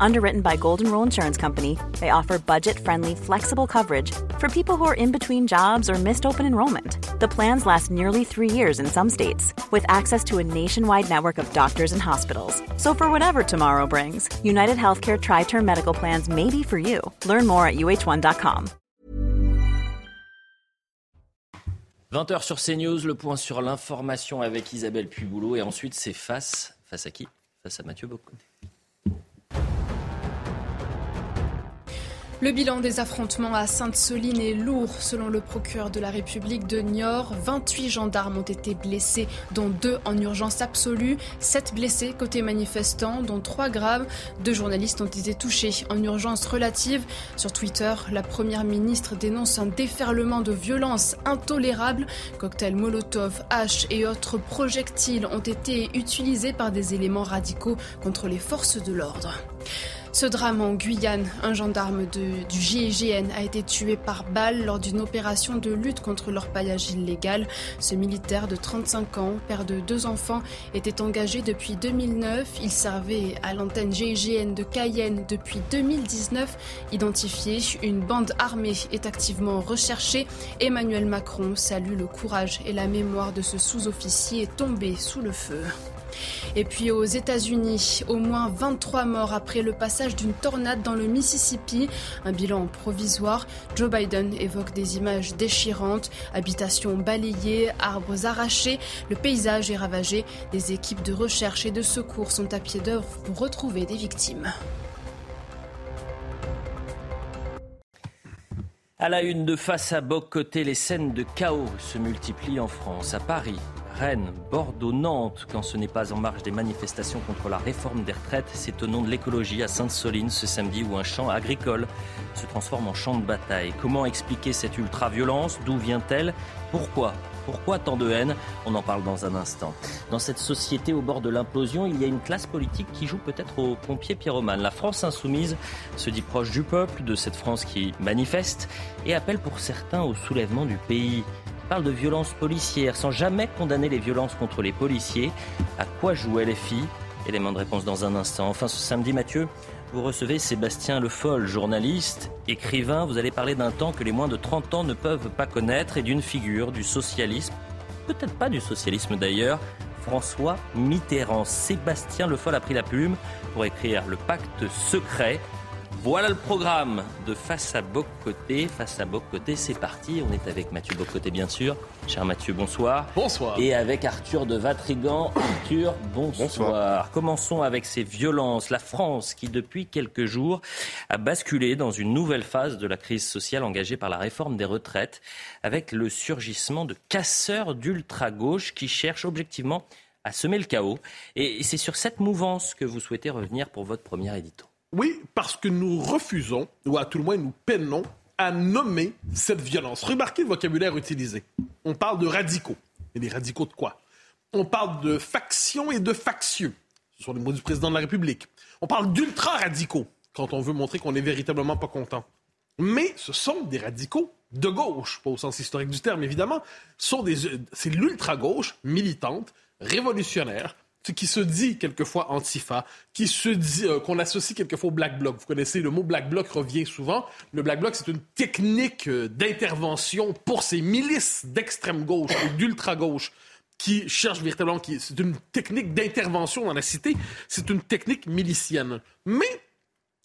Underwritten by Golden Rule Insurance Company, they offer budget friendly, flexible coverage for people who are in between jobs or missed open enrollment. The plans last nearly three years in some states, with access to a nationwide network of doctors and hospitals. So, for whatever tomorrow brings, United Healthcare Tri Term Medical Plans may be for you. Learn more at uh1.com. 20h sur CNews, le point sur l'information avec Isabelle Puboulot. Et ensuite, c'est face. Face à qui Face à Mathieu Bocoté. Le bilan des affrontements à Sainte-Soline est lourd. Selon le procureur de la République de Niort, 28 gendarmes ont été blessés, dont deux en urgence absolue, 7 blessés côté manifestants, dont 3 graves. Deux journalistes ont été touchés en urgence relative. Sur Twitter, la première ministre dénonce un déferlement de violence intolérable. Cocktails Molotov, haches et autres projectiles ont été utilisés par des éléments radicaux contre les forces de l'ordre. Ce drame en Guyane, un gendarme du GIGN a été tué par balle lors d'une opération de lutte contre l'orpaillage illégal. Ce militaire de 35 ans, père de deux enfants, était engagé depuis 2009. Il servait à l'antenne GIGN de Cayenne depuis 2019. Identifié, une bande armée est activement recherchée. Emmanuel Macron salue le courage et la mémoire de ce sous-officier tombé sous le feu. Et puis aux États-Unis, au moins 23 morts après le passage d'une tornade dans le Mississippi. Un bilan provisoire. Joe Biden évoque des images déchirantes, habitations balayées, arbres arrachés. Le paysage est ravagé. Des équipes de recherche et de secours sont à pied d'œuvre pour retrouver des victimes. À la une de face à Boc les scènes de chaos se multiplient en France. À Paris, Rennes, Bordeaux, Nantes, quand ce n'est pas en marge des manifestations contre la réforme des retraites, c'est au nom de l'écologie à Sainte-Soline ce samedi où un champ agricole se transforme en champ de bataille. Comment expliquer cette ultra-violence? D'où vient-elle? Pourquoi? Pourquoi tant de haine? On en parle dans un instant. Dans cette société au bord de l'implosion, il y a une classe politique qui joue peut-être au pompier pyromane. La France insoumise se dit proche du peuple, de cette France qui manifeste et appelle pour certains au soulèvement du pays parle de violences policières sans jamais condamner les violences contre les policiers. À quoi jouent LFI Élément de réponse dans un instant. Enfin, ce samedi, Mathieu, vous recevez Sébastien Le Foll, journaliste, écrivain. Vous allez parler d'un temps que les moins de 30 ans ne peuvent pas connaître et d'une figure du socialisme, peut-être pas du socialisme d'ailleurs, François Mitterrand. Sébastien Le Foll a pris la plume pour écrire Le pacte secret voilà le programme de Face à Bocoté. Face à Bocoté, c'est parti. On est avec Mathieu Bocoté, bien sûr. Cher Mathieu, bonsoir. Bonsoir. Et avec Arthur de Vatrigan. Arthur, bonsoir. Commençons avec ces violences. La France, qui depuis quelques jours a basculé dans une nouvelle phase de la crise sociale engagée par la réforme des retraites, avec le surgissement de casseurs d'ultra-gauche qui cherchent objectivement à semer le chaos. Et c'est sur cette mouvance que vous souhaitez revenir pour votre premier édito. Oui, parce que nous refusons, ou à tout le moins nous peinons, à nommer cette violence. Remarquez le vocabulaire utilisé. On parle de radicaux. Et des radicaux de quoi? On parle de factions et de factieux. Ce sont les mots du président de la République. On parle d'ultra-radicaux, quand on veut montrer qu'on n'est véritablement pas content. Mais ce sont des radicaux de gauche, pas au sens historique du terme évidemment. C'est l'ultra-gauche militante, révolutionnaire, qui se dit quelquefois antifa, qui se dit euh, qu'on associe quelquefois au black bloc. Vous connaissez le mot black bloc revient souvent. Le black bloc c'est une technique euh, d'intervention pour ces milices d'extrême gauche ou d'ultra gauche qui cherchent véritablement qui c'est une technique d'intervention dans la cité, c'est une technique milicienne. Mais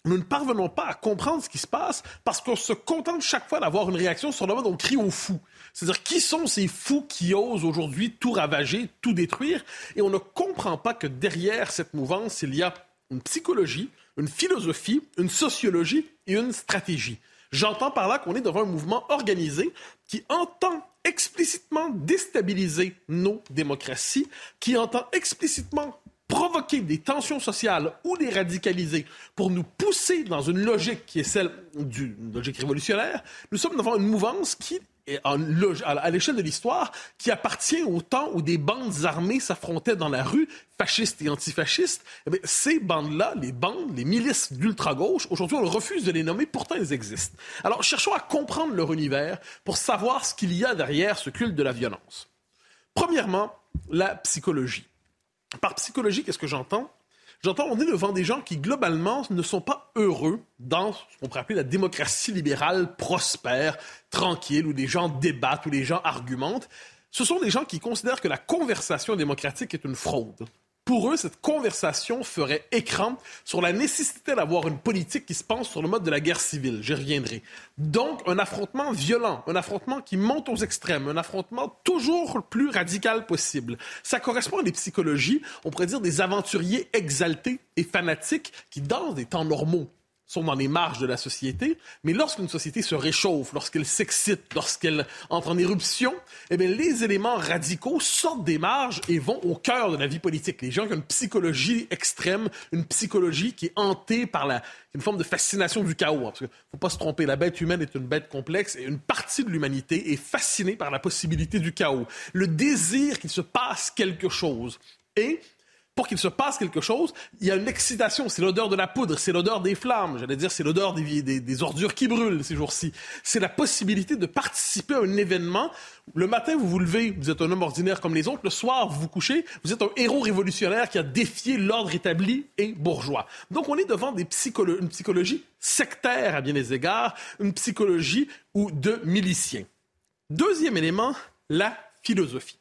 nous ne parvenons pas à comprendre ce qui se passe parce qu'on se contente chaque fois d'avoir une réaction sur le mode on crie au fou. C'est-à-dire, qui sont ces fous qui osent aujourd'hui tout ravager, tout détruire? Et on ne comprend pas que derrière cette mouvance, il y a une psychologie, une philosophie, une sociologie et une stratégie. J'entends par là qu'on est devant un mouvement organisé qui entend explicitement déstabiliser nos démocraties, qui entend explicitement provoquer des tensions sociales ou les radicaliser pour nous pousser dans une logique qui est celle d'une logique révolutionnaire, nous sommes devant une mouvance qui à l'échelle de l'histoire qui appartient au temps où des bandes armées s'affrontaient dans la rue, fascistes et antifascistes. Eh ces bandes-là, les bandes, les milices d'ultra-gauche, aujourd'hui, on refuse de les nommer, pourtant elles existent. Alors, cherchons à comprendre leur univers pour savoir ce qu'il y a derrière ce culte de la violence. Premièrement, la psychologie. Par psychologie, qu'est-ce que j'entends? J'entends, on est devant des gens qui, globalement, ne sont pas heureux dans ce qu'on pourrait appeler la démocratie libérale prospère, tranquille, où les gens débattent, où les gens argumentent. Ce sont des gens qui considèrent que la conversation démocratique est une fraude. Pour eux, cette conversation ferait écran sur la nécessité d'avoir une politique qui se pense sur le mode de la guerre civile. J'y reviendrai. Donc, un affrontement violent, un affrontement qui monte aux extrêmes, un affrontement toujours le plus radical possible. Ça correspond à des psychologies, on pourrait dire des aventuriers exaltés et fanatiques qui, dans des temps normaux, sont dans les marges de la société, mais lorsqu'une société se réchauffe, lorsqu'elle s'excite, lorsqu'elle entre en éruption, eh bien, les éléments radicaux sortent des marges et vont au cœur de la vie politique. Les gens qui ont une psychologie extrême, une psychologie qui est hantée par la, une forme de fascination du chaos. Parce qu'il faut pas se tromper, la bête humaine est une bête complexe et une partie de l'humanité est fascinée par la possibilité du chaos. Le désir qu'il se passe quelque chose. Et pour qu'il se passe quelque chose, il y a une excitation. C'est l'odeur de la poudre, c'est l'odeur des flammes, j'allais dire, c'est l'odeur des, des, ordures qui brûlent ces jours-ci. C'est la possibilité de participer à un événement. Le matin, vous vous levez, vous êtes un homme ordinaire comme les autres. Le soir, vous vous couchez, vous êtes un héros révolutionnaire qui a défié l'ordre établi et bourgeois. Donc, on est devant des une psychologie sectaire à bien des égards, une psychologie ou de miliciens. Deuxième élément, la philosophie.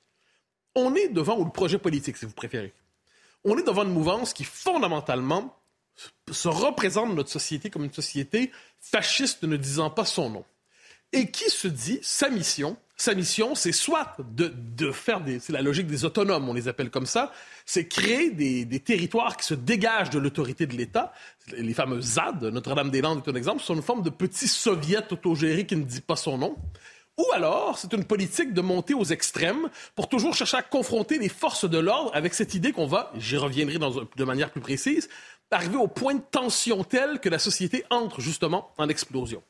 On est devant, le projet politique, si vous préférez on est devant une mouvance qui, fondamentalement, se représente notre société comme une société fasciste ne disant pas son nom. Et qui se dit, sa mission, sa mission, c'est soit de, faire des... C'est la logique des autonomes, on les appelle comme ça. C'est créer des, des, territoires qui se dégagent de l'autorité de l'État. Les fameux ZAD, Notre-Dame-des-Landes est un exemple, sont une forme de petit soviet autogéré qui ne dit pas son nom. Ou alors, c'est une politique de monter aux extrêmes pour toujours chercher à confronter les forces de l'ordre avec cette idée qu'on va, j'y reviendrai de manière plus précise, arriver au point de tension tel que la société entre justement en explosion.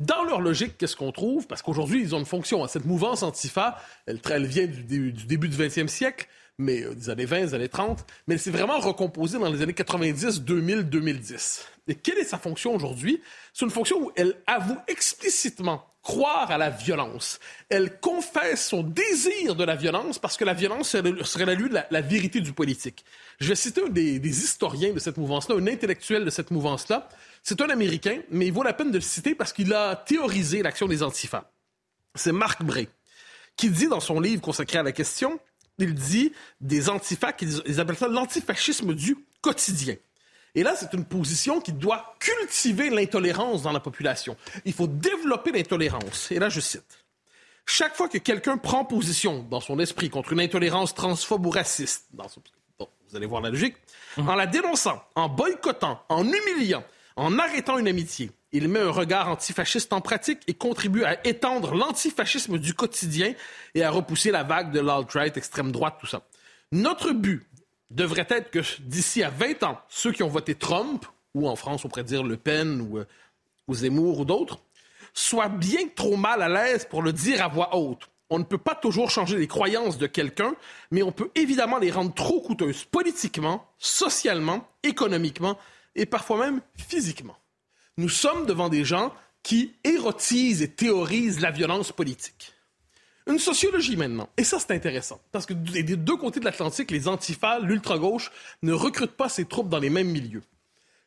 Dans leur logique, qu'est-ce qu'on trouve? Parce qu'aujourd'hui, ils ont une fonction. Cette mouvance antifa, elle, elle vient du, début du 20e siècle, mais euh, des années 20, des années 30, mais elle s'est vraiment recomposée dans les années 90, 2000, 2010. Et quelle est sa fonction aujourd'hui? C'est une fonction où elle avoue explicitement croire à la violence. Elle confesse son désir de la violence parce que la violence serait la, vérité du politique. Je vais citer un des, historiens de cette mouvance-là, un intellectuel de cette mouvance-là. C'est un Américain, mais il vaut la peine de le citer parce qu'il a théorisé l'action des antifas. C'est Marc Bray, qui dit dans son livre consacré à la question, il dit des antifas, ils appellent ça l'antifascisme du quotidien. Et là, c'est une position qui doit cultiver l'intolérance dans la population. Il faut développer l'intolérance. Et là, je cite. Chaque fois que quelqu'un prend position dans son esprit contre une intolérance transphobe ou raciste, vous allez voir la logique, mmh. en la dénonçant, en boycottant, en humiliant, en arrêtant une amitié, il met un regard antifasciste en pratique et contribue à étendre l'antifascisme du quotidien et à repousser la vague de l'alt-right, extrême droite, tout ça. Notre but devrait être que d'ici à 20 ans, ceux qui ont voté Trump, ou en France on pourrait dire Le Pen ou, euh, ou Zemmour ou d'autres, soient bien trop mal à l'aise pour le dire à voix haute. On ne peut pas toujours changer les croyances de quelqu'un, mais on peut évidemment les rendre trop coûteuses politiquement, socialement, économiquement et parfois même physiquement. Nous sommes devant des gens qui érotisent et théorisent la violence politique. Une sociologie maintenant. Et ça, c'est intéressant. Parce que des deux côtés de l'Atlantique, les antifas, l'ultra-gauche, ne recrutent pas ces troupes dans les mêmes milieux.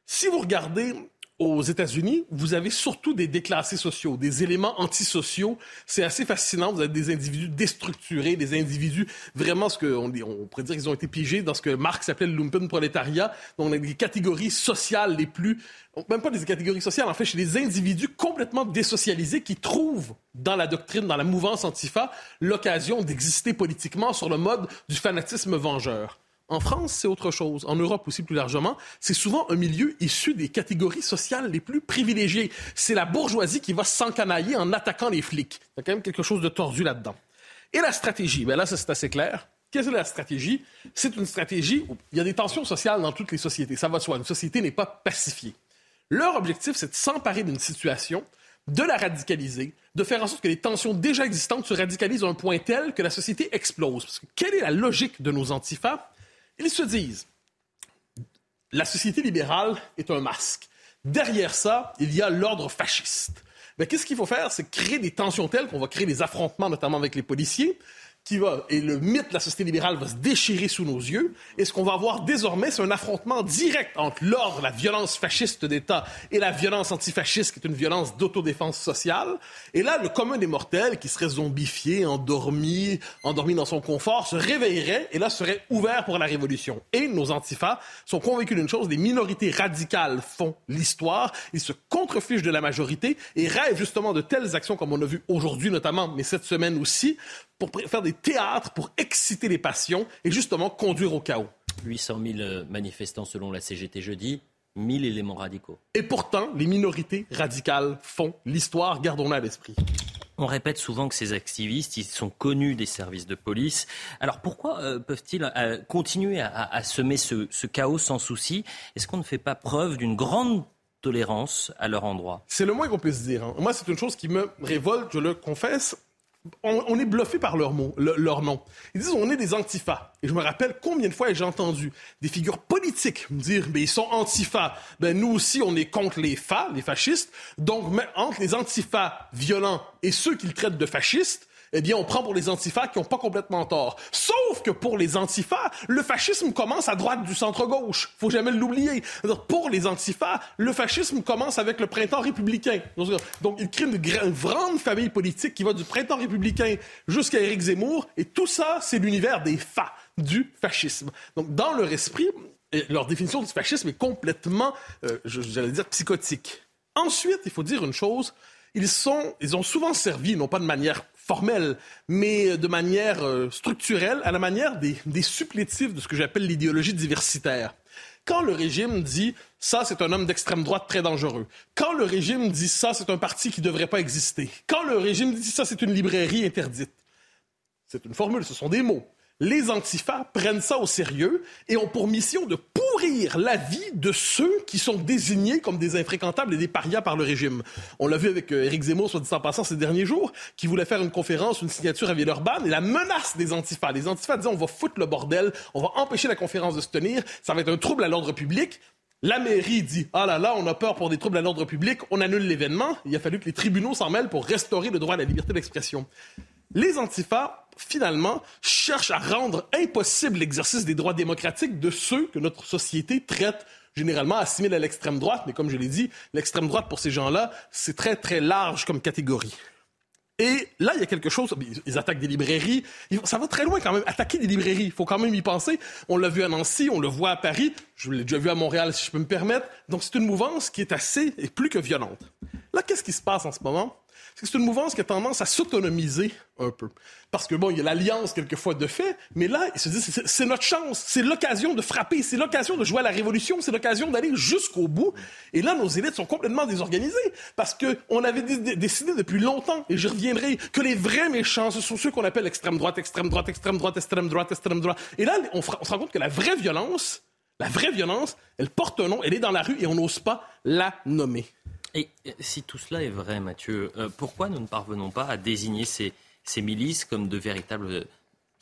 Si vous regardez aux États-Unis, vous avez surtout des déclassés sociaux, des éléments antisociaux. C'est assez fascinant. Vous avez des individus déstructurés, des individus vraiment ce qu'on on pourrait dire qu'ils ont été pigés dans ce que Marx appelait le lumpenprolétariat. Donc, on a des catégories sociales les plus, même pas des catégories sociales, en fait, chez des individus complètement désocialisés qui trouvent dans la doctrine, dans la mouvance antifa, l'occasion d'exister politiquement sur le mode du fanatisme vengeur. En France, c'est autre chose. En Europe aussi, plus largement, c'est souvent un milieu issu des catégories sociales les plus privilégiées. C'est la bourgeoisie qui va s'encanailler en attaquant les flics. Il y a quand même quelque chose de tordu là-dedans. Et la stratégie, bien là, c'est assez clair. Qu'est-ce que la stratégie? C'est une stratégie où il y a des tensions sociales dans toutes les sociétés. Ça va de soi. Une société n'est pas pacifiée. Leur objectif, c'est de s'emparer d'une situation de la radicaliser, de faire en sorte que les tensions déjà existantes se radicalisent à un point tel que la société explose. Quelle est la logique de nos antifas? Ils se disent, la société libérale est un masque. Derrière ça, il y a l'ordre fasciste. Mais qu'est-ce qu'il faut faire? C'est créer des tensions telles qu'on va créer des affrontements, notamment avec les policiers, qui va, et le mythe de la société libérale va se déchirer sous nos yeux. Et ce qu'on va avoir désormais, c'est un affrontement direct entre l'ordre, la violence fasciste d'État et la violence antifasciste, qui est une violence d'autodéfense sociale. Et là, le commun des mortels, qui serait zombifié, endormi, endormi dans son confort, se réveillerait et là serait ouvert pour la révolution. Et nos antifas sont convaincus d'une chose, les minorités radicales font l'histoire, ils se contrefichent de la majorité et rêvent justement de telles actions comme on a vu aujourd'hui notamment, mais cette semaine aussi, pour faire des théâtres, pour exciter les passions et justement conduire au chaos. 800 000 euh, manifestants selon la CGT jeudi, 1000 éléments radicaux. Et pourtant, les minorités radicales font l'histoire, gardons-la à l'esprit. On répète souvent que ces activistes, ils sont connus des services de police. Alors pourquoi euh, peuvent-ils euh, continuer à, semer ce, ce, chaos sans souci? Est-ce qu'on ne fait pas preuve d'une grande tolérance à leur endroit? C'est le moins qu'on puisse dire. Hein. Moi, c'est une chose qui me révolte, je le confesse on, est bluffé par leur, mot, leur nom. Ils disent on est des antifas. Et je me rappelle combien de fois j'ai entendu des figures politiques me dire mais ils sont antifas. Ben nous aussi on est contre les fa, les fascistes. Donc entre les antifas violents et ceux qu'ils traitent de fascistes, eh bien, on prend pour les antifas qui n'ont pas complètement tort. Sauf que pour les antifas, le fascisme commence à droite du centre-gauche. Faut jamais l'oublier. Pour les antifas, le fascisme commence avec le printemps républicain. Donc, il crée une grande famille politique qui va du printemps républicain jusqu'à Éric Zemmour. Et tout ça, c'est l'univers des fa, du fascisme. Donc, dans leur esprit, leur définition du fascisme est complètement, euh, j'allais dire, psychotique. Ensuite, il faut dire une chose, ils, sont, ils ont souvent servi, non pas de manière formelle, mais de manière euh, structurelle, à la manière des, des supplétifs de ce que j'appelle l'idéologie diversitaire. Quand le régime dit ça, c'est un homme d'extrême droite très dangereux. Quand le régime dit ça, c'est un parti qui ne devrait pas exister. Quand le régime dit ça, c'est une librairie interdite. C'est une formule, ce sont des mots les antifas prennent ça au sérieux et ont pour mission de pourrir la vie de ceux qui sont désignés comme des infréquentables et des parias par le régime. On l'a vu avec euh, Éric Zemmour, soit dit en passant, ces derniers jours, qui voulait faire une conférence, une signature à Villeurbanne et la menace des antifas. Les antifas disaient on va foutre le bordel, on va empêcher la conférence de se tenir, ça va être un trouble à l'ordre public. La mairie dit Ah là là, on a peur pour des troubles à l'ordre public, on annule l'événement. Il a fallu que les tribunaux s'en mêlent pour restaurer le droit à la liberté d'expression. Les antifas finalement, cherche à rendre impossible l'exercice des droits démocratiques de ceux que notre société traite généralement assimile à l'extrême droite. Mais comme je l'ai dit, l'extrême droite, pour ces gens-là, c'est très, très large comme catégorie. Et là, il y a quelque chose. Ils attaquent des librairies. Ça va très loin quand même. Attaquer des librairies, il faut quand même y penser. On l'a vu à Nancy, on le voit à Paris. Je l'ai déjà vu à Montréal, si je peux me permettre. Donc, c'est une mouvance qui est assez et plus que violente. Là, qu'est-ce qui se passe en ce moment? C'est une mouvance qui a tendance à s'autonomiser un peu. Parce que, bon, il y a l'alliance quelquefois de fait, mais là, ils se disent, c'est notre chance, c'est l'occasion de frapper, c'est l'occasion de jouer à la révolution, c'est l'occasion d'aller jusqu'au bout. Et là, nos élites sont complètement désorganisées, parce qu'on avait décidé depuis longtemps, et je reviendrai, que les vrais méchants, ce sont ceux qu'on appelle extrême droite, extrême droite, extrême droite, extrême droite, extrême droite. Et là, on, on se rend compte que la vraie violence, la vraie violence, elle porte un nom, elle est dans la rue, et on n'ose pas la nommer. Et si tout cela est vrai, Mathieu, euh, pourquoi nous ne parvenons pas à désigner ces, milices comme de véritables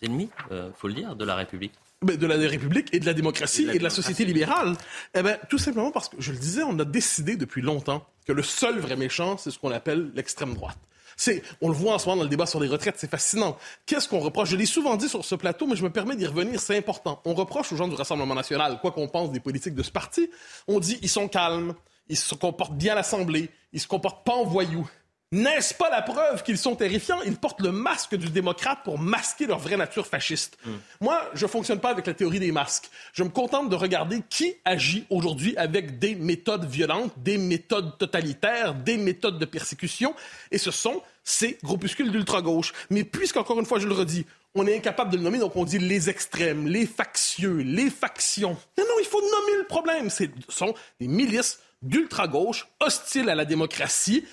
ennemis, il euh, faut le dire, de la République? De la République et de la démocratie et de la, société libérale. Eh ben, tout simplement parce que, je le disais, on a décidé depuis longtemps que le seul vrai méchant, c'est ce qu'on appelle l'extrême droite. C'est, on le voit en ce moment dans le débat sur les retraites, c'est fascinant. Qu'est-ce qu'on reproche? Je l'ai souvent dit sur ce plateau, mais je me permets d'y revenir, c'est important. On reproche aux gens du Rassemblement national, quoi qu'on pense des politiques de ce parti, on dit ils sont calmes, ils se comportent bien à l'Assemblée, ils se comportent pas en voyous. N'est-ce pas la preuve qu'ils sont terrifiants? Ils portent le masque du démocrate pour masquer leur vraie nature fasciste. Hmm. Moi, je fonctionne pas avec la théorie des masques. Je me contente de regarder qui agit aujourd'hui avec des méthodes violentes, des méthodes totalitaires, des méthodes de persécution. Et ce sont ces groupuscules d'ultra-gauche. Mais puisqu'encore une fois, je le redis, on est incapable de le nommer, donc on dit les extrêmes, les factieux, les factions. Non, non, il faut nommer le problème. Ce sont des milices d'ultra-gauche, hostiles à la démocratie,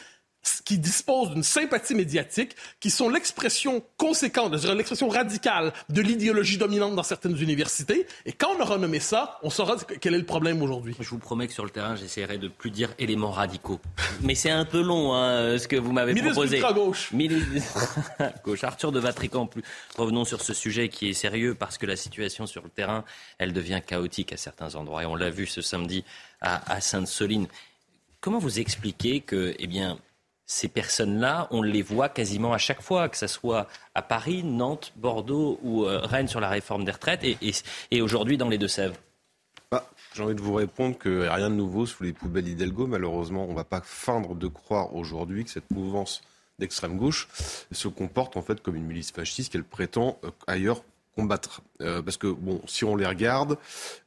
qui disposent d'une sympathie médiatique, qui sont l'expression conséquente, l'expression radicale de l'idéologie dominante dans certaines universités. Et quand on aura nommé ça, on saura quel est le problème aujourd'hui. Je vous promets que sur le terrain, j'essaierai de plus dire éléments radicaux. Mais c'est un peu long, hein, ce que vous m'avez proposé. Ministre gauche. gauche. Arthur de Vatrican, plus. revenons sur ce sujet qui est sérieux parce que la situation sur le terrain, elle devient chaotique à certains endroits. Et on l'a vu ce samedi à, à Sainte-Soline. Comment vous expliquez que, eh bien, ces personnes-là, on les voit quasiment à chaque fois, que ce soit à Paris, Nantes, Bordeaux ou euh, Rennes sur la réforme des retraites et, aujourd'hui dans les Deux-Sèvres bah, J'ai envie de vous répondre a rien de nouveau sous les poubelles d'Hidalgo. Malheureusement, on ne va pas feindre de croire aujourd'hui que cette mouvance d'extrême gauche se comporte en fait comme une milice fasciste qu'elle prétend euh, ailleurs combattre. Euh, parce que, bon, si on les regarde,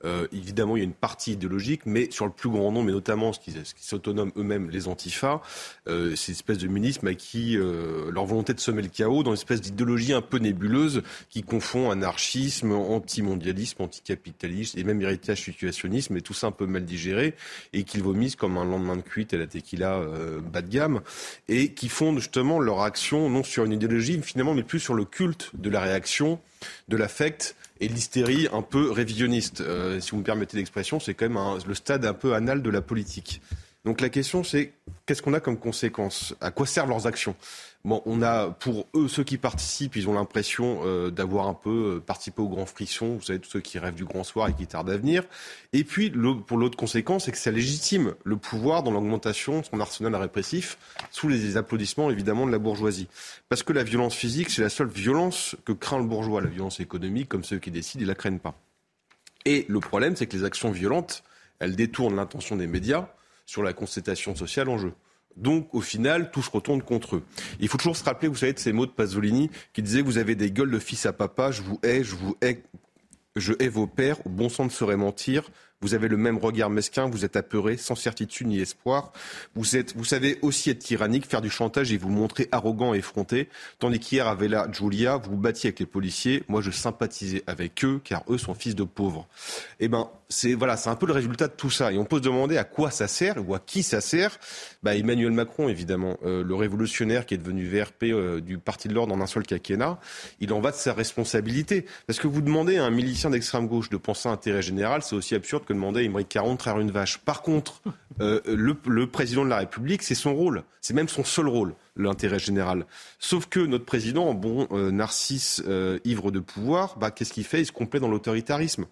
euh, évidemment, il y a une partie idéologique, mais sur le plus grand nombre, et notamment ce qui, ce qui s'autonome eux-mêmes, les antifas, euh, c'est une espèce de minisme à qui euh, leur volonté de semer le chaos dans une espèce d'idéologie un peu nébuleuse qui confond anarchisme, antimondialisme, anticapitalisme et même héritage situationnisme, et tout ça un peu mal digéré, et qu'ils vomissent comme un lendemain de cuite à la tequila bas de gamme, et qui fondent justement leur action non sur une idéologie finalement, mais plus sur le culte de la réaction de l'affect et l'hystérie un peu révisionniste. Euh, si vous me permettez l'expression, c'est quand même le stade un peu anal de la politique. Donc la question, c'est qu'est-ce qu'on a comme conséquence? À quoi servent leurs actions? Bon, on a pour eux, ceux qui participent, ils ont l'impression euh, d'avoir un peu euh, participé au grand friction. Vous savez, tous ceux qui rêvent du grand soir et qui tardent à venir. Et puis, pour l'autre conséquence, c'est que ça légitime le pouvoir dans l'augmentation de son arsenal répressif, sous les applaudissements évidemment de la bourgeoisie. Parce que la violence physique, c'est la seule violence que craint le bourgeois. La violence économique, comme ceux qui décident, ils la craignent pas. Et le problème, c'est que les actions violentes, elles détournent l'intention des médias sur la constatation sociale en jeu. Donc, au final, tout se retourne contre eux. Il faut toujours se rappeler, vous savez, de ces mots de Pasolini qui disait Vous avez des gueules de fils à papa, je vous hais, je vous hais, je hais vos pères, bon sang ne serait mentir. Vous avez le même regard mesquin, vous êtes apeuré, sans certitude ni espoir. Vous, êtes, vous savez aussi être tyrannique, faire du chantage et vous montrer arrogant et effronté. Tandis qu'hier, à Villa Giulia, vous vous battiez avec les policiers. Moi, je sympathisais avec eux, car eux sont fils de pauvres. Eh ben, c'est voilà, c'est un peu le résultat de tout ça. Et on peut se demander à quoi ça sert ou à qui ça sert. Bah, Emmanuel Macron, évidemment, euh, le révolutionnaire qui est devenu VRP euh, du Parti de l'ordre en un seul quinquennat, il en va de sa responsabilité. Parce que vous demandez à un milicien d'extrême gauche de penser à intérêt général, c'est aussi absurde que demander à Imric Caron de traire une vache. Par contre, euh, le, le président de la République, c'est son rôle. C'est même son seul rôle l'intérêt général. Sauf que notre président, bon euh, narcisse euh, ivre de pouvoir, bah, qu'est-ce qu'il fait? Il se complète dans l'autoritarisme.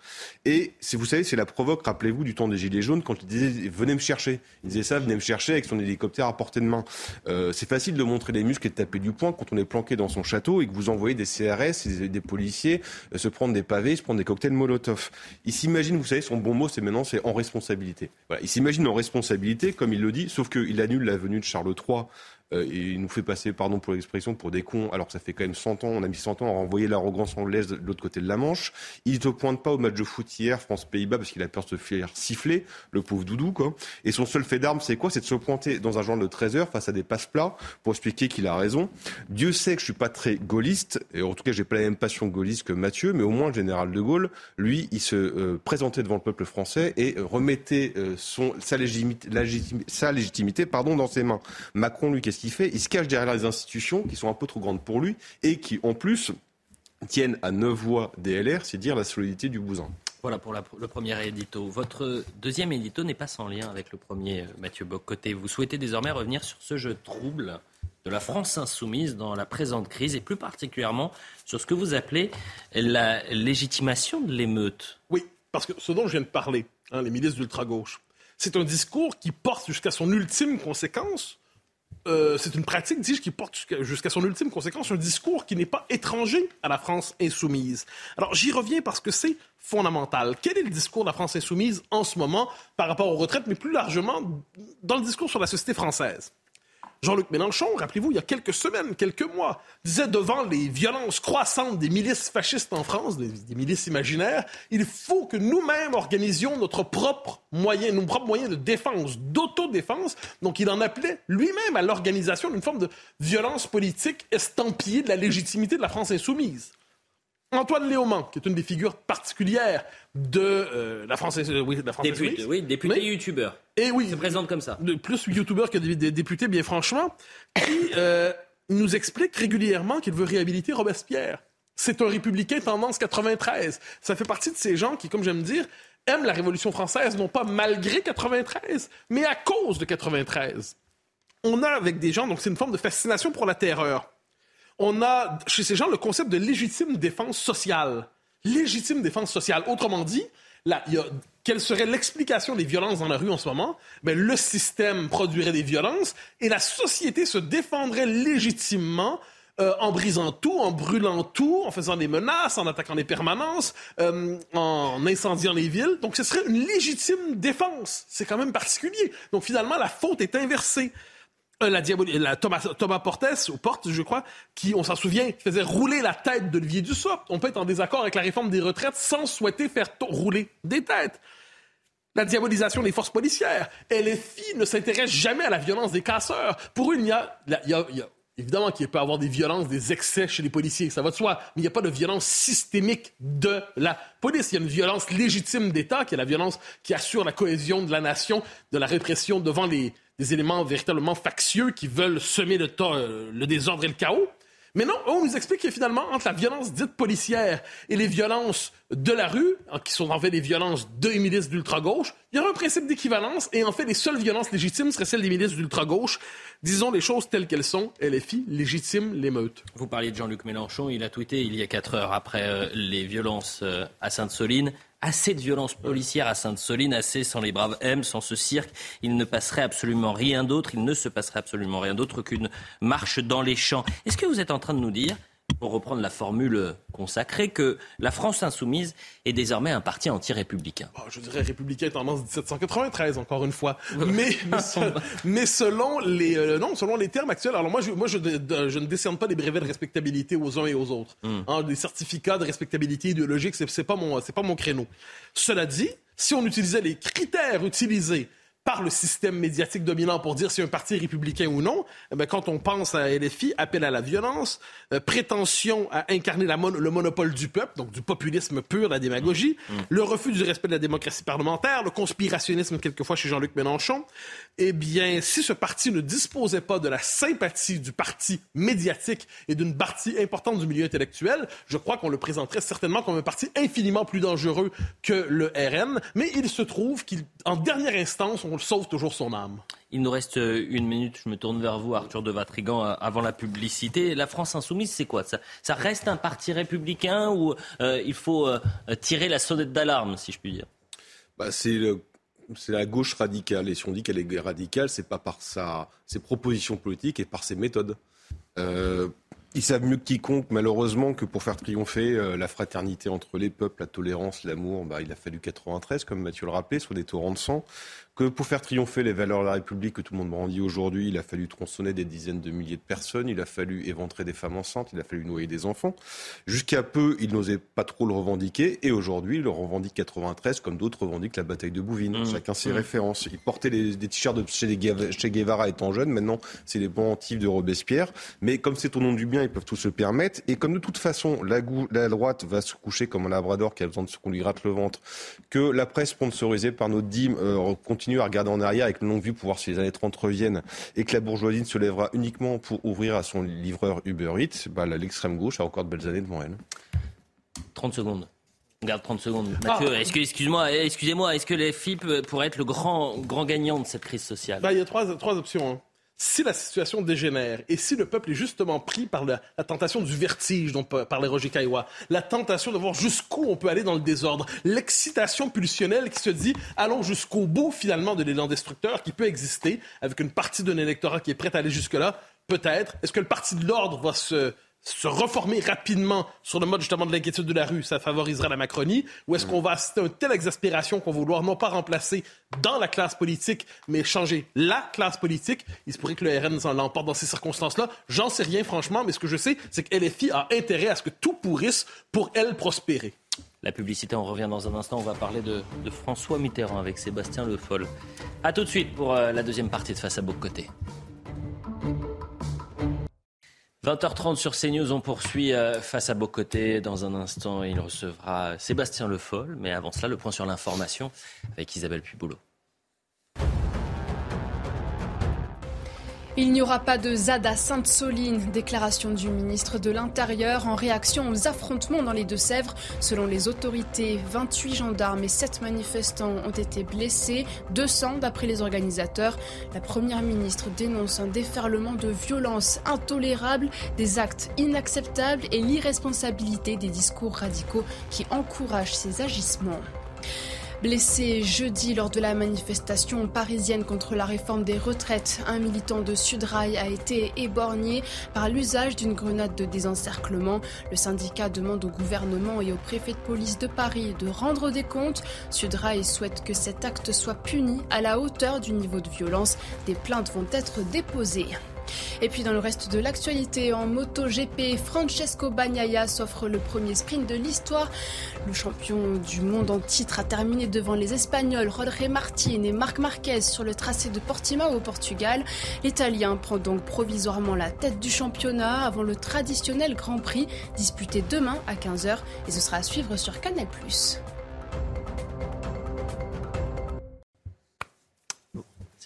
Et vous savez, c'est la provoque, rappelez-vous, du temps des Gilets jaunes, quand il disait venez me chercher. Il disait ça, venez me chercher avec son hélicoptère à portée de main. Euh, c'est facile de montrer les muscles et de taper du poing quand on est planqué dans son château et que vous envoyez des CRS et des, policiers se prendre des pavés, se prendre des cocktails Molotov. Il s'imagine, vous savez, son bon mot, c'est maintenant, c'est en responsabilité. Voilà, il s'imagine en responsabilité, comme il le dit, sauf qu'il annule la venue de Charles III euh, il nous fait passer, pardon pour l'expression, pour des cons, alors que ça fait quand même 100 ans, on a mis 100 ans à renvoyer l'arrogance anglaise de l'autre côté de la Manche. Il ne pointe pas au match de foot hier, France-Pays-Bas, parce qu'il a peur de se faire siffler, le pauvre doudou, quoi. Et son seul fait d'arme, c'est quoi? C'est de se pointer dans un genre de 13 heures face à des passe-plats pour expliquer qu'il a raison. Dieu sait que je suis pas très gaulliste, et en tout cas, j'ai pas la même passion gaulliste que Mathieu, mais au moins le général de Gaulle, lui, il se euh, présentait devant le peuple français et remettait euh, son, sa, légitimité, sa légitimité pardon, dans ses mains. Macron, lui, qu'est-ce qu'il fait Il se cache derrière les institutions qui sont un peu trop grandes pour lui et qui, en plus, tiennent à neuf voix DLR, c'est dire la solidité du bousin. Voilà pour le premier édito. Votre deuxième édito n'est pas sans lien avec le premier, euh, Mathieu Boccoté. Vous souhaitez désormais revenir sur ce jeu trouble de la France insoumise dans la présente crise et plus particulièrement sur ce que vous appelez la légitimation de l'émeute. Oui, parce que ce dont je viens de parler, hein, les milices d'ultra-gauche, c'est un discours qui porte jusqu'à son ultime conséquence euh, c'est une pratique, dis-je, qui porte jusqu'à son ultime conséquence un discours qui n'est pas étranger à la France insoumise. Alors j'y reviens parce que c'est fondamental. Quel est le discours de la France insoumise en ce moment par rapport aux retraites, mais plus largement dans le discours sur la société française? Jean-Luc Mélenchon, rappelez-vous, il y a quelques semaines, quelques mois, disait devant les violences croissantes des milices fascistes en France, des, milices imaginaires, il faut que nous-mêmes organisions notre propre moyen, nos propres moyens de défense, d'autodéfense. Donc il en appelait lui-même à l'organisation d'une forme de violence politique estampillée de la légitimité de la France insoumise. Antoine Léaumont, qui est une des figures particulières de euh, la France, oui, la France député, oui, député youtubeur. Et oui, se présente comme ça. De plus youtubeur que des, députés, bien franchement, qui nous explique régulièrement qu'il veut réhabiliter Robespierre. C'est un républicain tendance 93. Ça fait partie de ces gens qui, comme j'aime dire, aiment la Révolution française, non pas malgré 93, mais à cause de 93. On a avec des gens, donc c'est une forme de fascination pour la terreur. On a chez ces gens le concept de légitime défense sociale. Légitime défense sociale. Autrement dit, quelle serait l'explication des violences dans la rue en ce moment? Ben, le système produirait des violences et la société se défendrait légitimement euh, en brisant tout, en brûlant tout, en faisant des menaces, en attaquant des permanences, euh, en incendiant les villes. Donc ce serait une légitime défense. C'est quand même particulier. Donc finalement, la faute est inversée. Euh, la, Thomas, Thomas Portes, ou Porte, je crois, qui, on s'en souvient, faisait rouler la tête d'Olivier Dussopt. On peut être en désaccord avec la réforme des retraites sans souhaiter faire rouler des têtes la diabolisation des forces policières. LFI ne s'intéresse jamais à la violence des casseurs. Pour eux, il y a, il y a, il y a Évidemment qu'il peut y avoir des violences, des excès chez les policiers, ça va de soi, mais il n'y a pas de violence systémique de la police. Il y a une violence légitime d'État, qui est la violence qui assure la cohésion de la nation, de la répression devant les, des éléments véritablement factieux qui veulent semer le, le désordre et le chaos. Mais non, on nous explique que finalement, entre la violence dite policière et les violences de la rue, qui sont en fait des violences de milices d'ultra-gauche, il y aura un principe d'équivalence et en fait, les seules violences légitimes seraient celles des milices d'ultra-gauche. Disons les choses telles qu'elles sont, LFI légitime l'émeute. Vous parliez de Jean-Luc Mélenchon, il a tweeté il y a quatre heures après euh, les violences euh, à Sainte-Soline assez de violence policière à Sainte-Soline, assez sans les braves M, sans ce cirque. Il ne passerait absolument rien d'autre, il ne se passerait absolument rien d'autre qu'une marche dans les champs. Est-ce que vous êtes en train de nous dire pour reprendre la formule consacrée, que la France insoumise est désormais un parti anti-républicain. je dirais républicain tendance 1793, encore une fois. mais, mais, selon, les, euh, non, selon les termes actuels, alors moi, je, moi je, je, ne décerne pas des brevets de respectabilité aux uns et aux autres. Hmm. Hein, des certificats de respectabilité idéologique, c'est, c'est pas mon, pas mon créneau. Cela dit, si on utilisait les critères utilisés par le système médiatique dominant pour dire si un parti est républicain ou non, eh quand on pense à LFI, appel à la violence, euh, prétention à incarner la le monopole du peuple, donc du populisme pur, la démagogie, mmh. Mmh. le refus du respect de la démocratie parlementaire, le conspirationnisme quelquefois chez Jean-Luc Mélenchon, eh bien, si ce parti ne disposait pas de la sympathie du parti médiatique et d'une partie importante du milieu intellectuel, je crois qu'on le présenterait certainement comme un parti infiniment plus dangereux que le RN, mais il se trouve qu'en dernière instance, on sauve toujours son âme. Il nous reste euh, une minute. Je me tourne vers vous, Arthur de Vatrigan, euh, avant la publicité. La France insoumise, c'est quoi? Ça, ça, reste un parti républicain ou euh, il faut tirer la sonnette d'alarme, si je puis dire? Bah, C'est la gauche radicale. Et si on dit qu'elle est radicale, c'est pas par sa, ses propositions politiques et par ses méthodes. Ils savent mieux que quiconque, malheureusement, que pour faire triompher euh, la fraternité entre les peuples, la tolérance, l'amour, bah, il a fallu 93, comme Mathieu le rappelait, sur des torrents de sang. Que pour faire triompher les valeurs de la République que tout le monde brandit aujourd'hui, il a fallu tronçonner des dizaines de milliers de personnes, il a fallu éventrer des femmes enceintes, il a fallu noyer des enfants. Jusqu'à peu, il n'osait pas trop le revendiquer, et aujourd'hui, il le revendique 93, comme d'autres revendiquent la bataille de Bouvines. Mmh. Chacun ses mmh. références. Il portait des t-shirts de chez, Guevara étant jeune, maintenant, c'est les pendentifs de Robespierre. Mais comme c'est au nom du bien, ils peuvent tout se permettre. Et comme de toute façon, la, la droite va se coucher comme un labrador qui a besoin de qu'on lui gratte le ventre, que la presse sponsorisée par notre dîme euh, continue à regarder en arrière avec une longue vue pour voir si les années 30 reviennent et que la bourgeoisie ne se lèvera uniquement pour ouvrir à son livreur Uber Eats, bah, l'extrême gauche a encore de belles années devant elle. 30 secondes. On garde 30 secondes. Ah. Mathieu, est-ce que, excuse-moi, excusez-moi, est-ce que les FIP pourraient être le grand, grand gagnant de cette crise sociale? Bah, Il y a trois, trois options. Hein si la situation dégénère et si le peuple est justement pris par la, tentation du vertige dont parlait Roger Caillois, la tentation de voir jusqu'où on peut aller dans le désordre, l'excitation pulsionnelle qui se dit allons jusqu'au bout finalement de l'élan destructeur qui peut exister avec une partie d'un électorat qui est prête à aller jusque-là, peut-être. Est-ce que le parti de l'ordre va se se reformer rapidement sur le mode justement de l'inquiétude de la rue, ça favorisera la Macronie? Ou est-ce qu'on va assister à une telle exaspération qu'on va vouloir non pas remplacer dans la classe politique, mais changer la classe politique? Il se pourrait que le RN l'emporte dans ces circonstances-là. J'en sais rien franchement, mais ce que je sais, c'est que LFI a intérêt à ce que tout pourrisse pour elle prospérer. La publicité, on revient dans un instant. On va parler de, François Mitterrand avec Sébastien Le Foll. A tout de suite pour euh, la deuxième partie de Face à Beaucoté. 20h30 sur CNews, on poursuit euh, face à Bocoté. Dans un instant, il recevra Sébastien Le Foll. Mais avant cela, le point sur l'information avec Isabelle Puboulot. Il n'y aura pas de ZAD à Sainte-Soline, déclaration du ministre de l'Intérieur en réaction aux affrontements dans les Deux-Sèvres. Selon les autorités, 28 gendarmes et 7 manifestants ont été blessés, 200 d'après les organisateurs. La première ministre dénonce un déferlement de violence intolérable, des actes inacceptables et l'irresponsabilité des discours radicaux qui encouragent ces agissements. Blessé jeudi lors de la manifestation parisienne contre la réforme des retraites, un militant de Sudrail a été éborgné par l'usage d'une grenade de désencerclement. Le syndicat demande au gouvernement et au préfet de police de Paris de rendre des comptes. Sudrail souhaite que cet acte soit puni à la hauteur du niveau de violence. Des plaintes vont être déposées. Et puis dans le reste de l'actualité, en MotoGP, Francesco Bagnaia s'offre le premier sprint de l'histoire. Le champion du monde en titre a terminé devant les Espagnols Rodré Martin et Marc Marquez sur le tracé de Portimao au Portugal. L'Italien prend donc provisoirement la tête du championnat avant le traditionnel Grand Prix disputé demain à 15h et ce sera à suivre sur Canal+.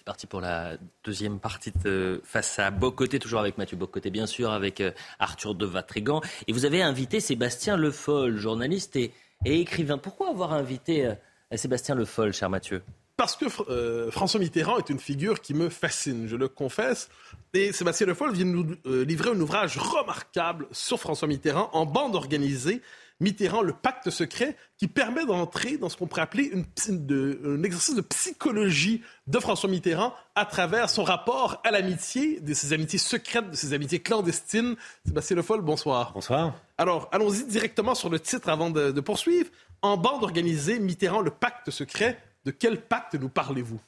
Parti pour la deuxième partie de Face à Bocoté, toujours avec Mathieu Bocoté, bien sûr, avec euh, Arthur de Vatrigan. Et vous avez invité Sébastien Le Foll, journaliste et, écrivain. Pourquoi avoir invité euh, Sébastien Le Foll, cher Mathieu? Parce que euh, François Mitterrand est une figure qui me fascine, je le confesse. Et Sébastien Le Foll vient nous livrer un ouvrage remarquable sur François Mitterrand en bande organisée Mitterrand, le pacte secret, qui permet d'entrer dans ce qu'on pourrait appeler un exercice de psychologie de François Mitterrand à travers son rapport à l'amitié, de ses amitiés secrètes, de ses amitiés clandestines. Sébastien Le Foll, bonsoir. Bonsoir. Alors, allons-y directement sur le titre avant de, de poursuivre. En bande organisée, Mitterrand, le pacte secret. De quel pacte nous parlez-vous?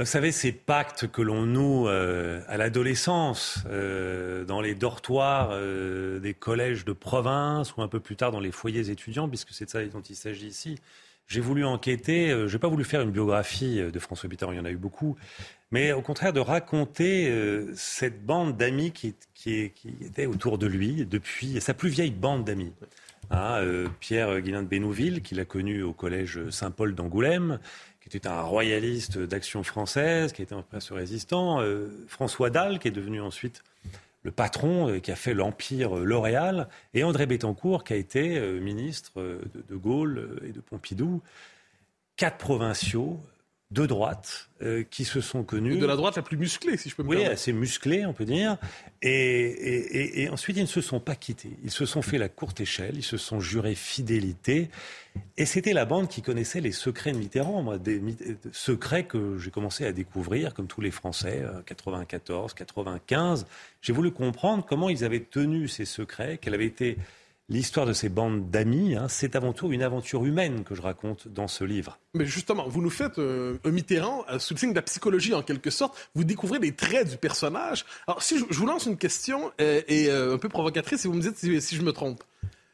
Vous savez, ces pactes que l'on noue euh, à l'adolescence, euh, dans les dortoirs euh, des collèges de province ou un peu plus tard dans les foyers étudiants, puisque c'est de ça dont il s'agit ici. J'ai voulu enquêter, je n'ai pas voulu faire une biographie de François Mitterrand, il y en a eu beaucoup, mais au contraire de raconter cette bande d'amis qui, qui, était autour de lui depuis sa plus vieille bande d'amis. Hein, Pierre Guillain de Bénouville, qu'il a connu au collège Saint-Paul d'Angoulême, qui était un royaliste d'action française, qui était un presse résistant, euh, François Dalle, qui est devenu ensuite le patron, euh, qui a fait l'empire euh, L'Oréal, et André Bettencourt, qui a été ministre de, de Gaulle et de Pompidou. Quatre provinciaux de droite euh, qui se sont connus. De la droite la plus musclée, si je peux me oui, permettre. Oui, assez musclée, on peut dire. Et, ensuite, ils ne se sont pas quittés. Ils se sont fait la courte échelle, ils se sont jurés fidélité. Et c'était la bande qui connaissait les secrets de Mitterrand, moi, des secrets que j'ai commencé à découvrir, comme tous les Français, 94, euh, 95. J'ai voulu comprendre comment ils avaient tenu ces secrets, quelle avait été l'histoire de ces bandes d'amis, hein, c'est avant tout une aventure humaine que je raconte dans ce livre. Mais justement, vous nous faites euh, un Mitterrand euh, sous le signe de la psychologie en quelque sorte. Vous découvrez des traits du personnage. Alors, si je, vous lance une question euh, et un peu provocatrice, si vous me dites si, je me trompe.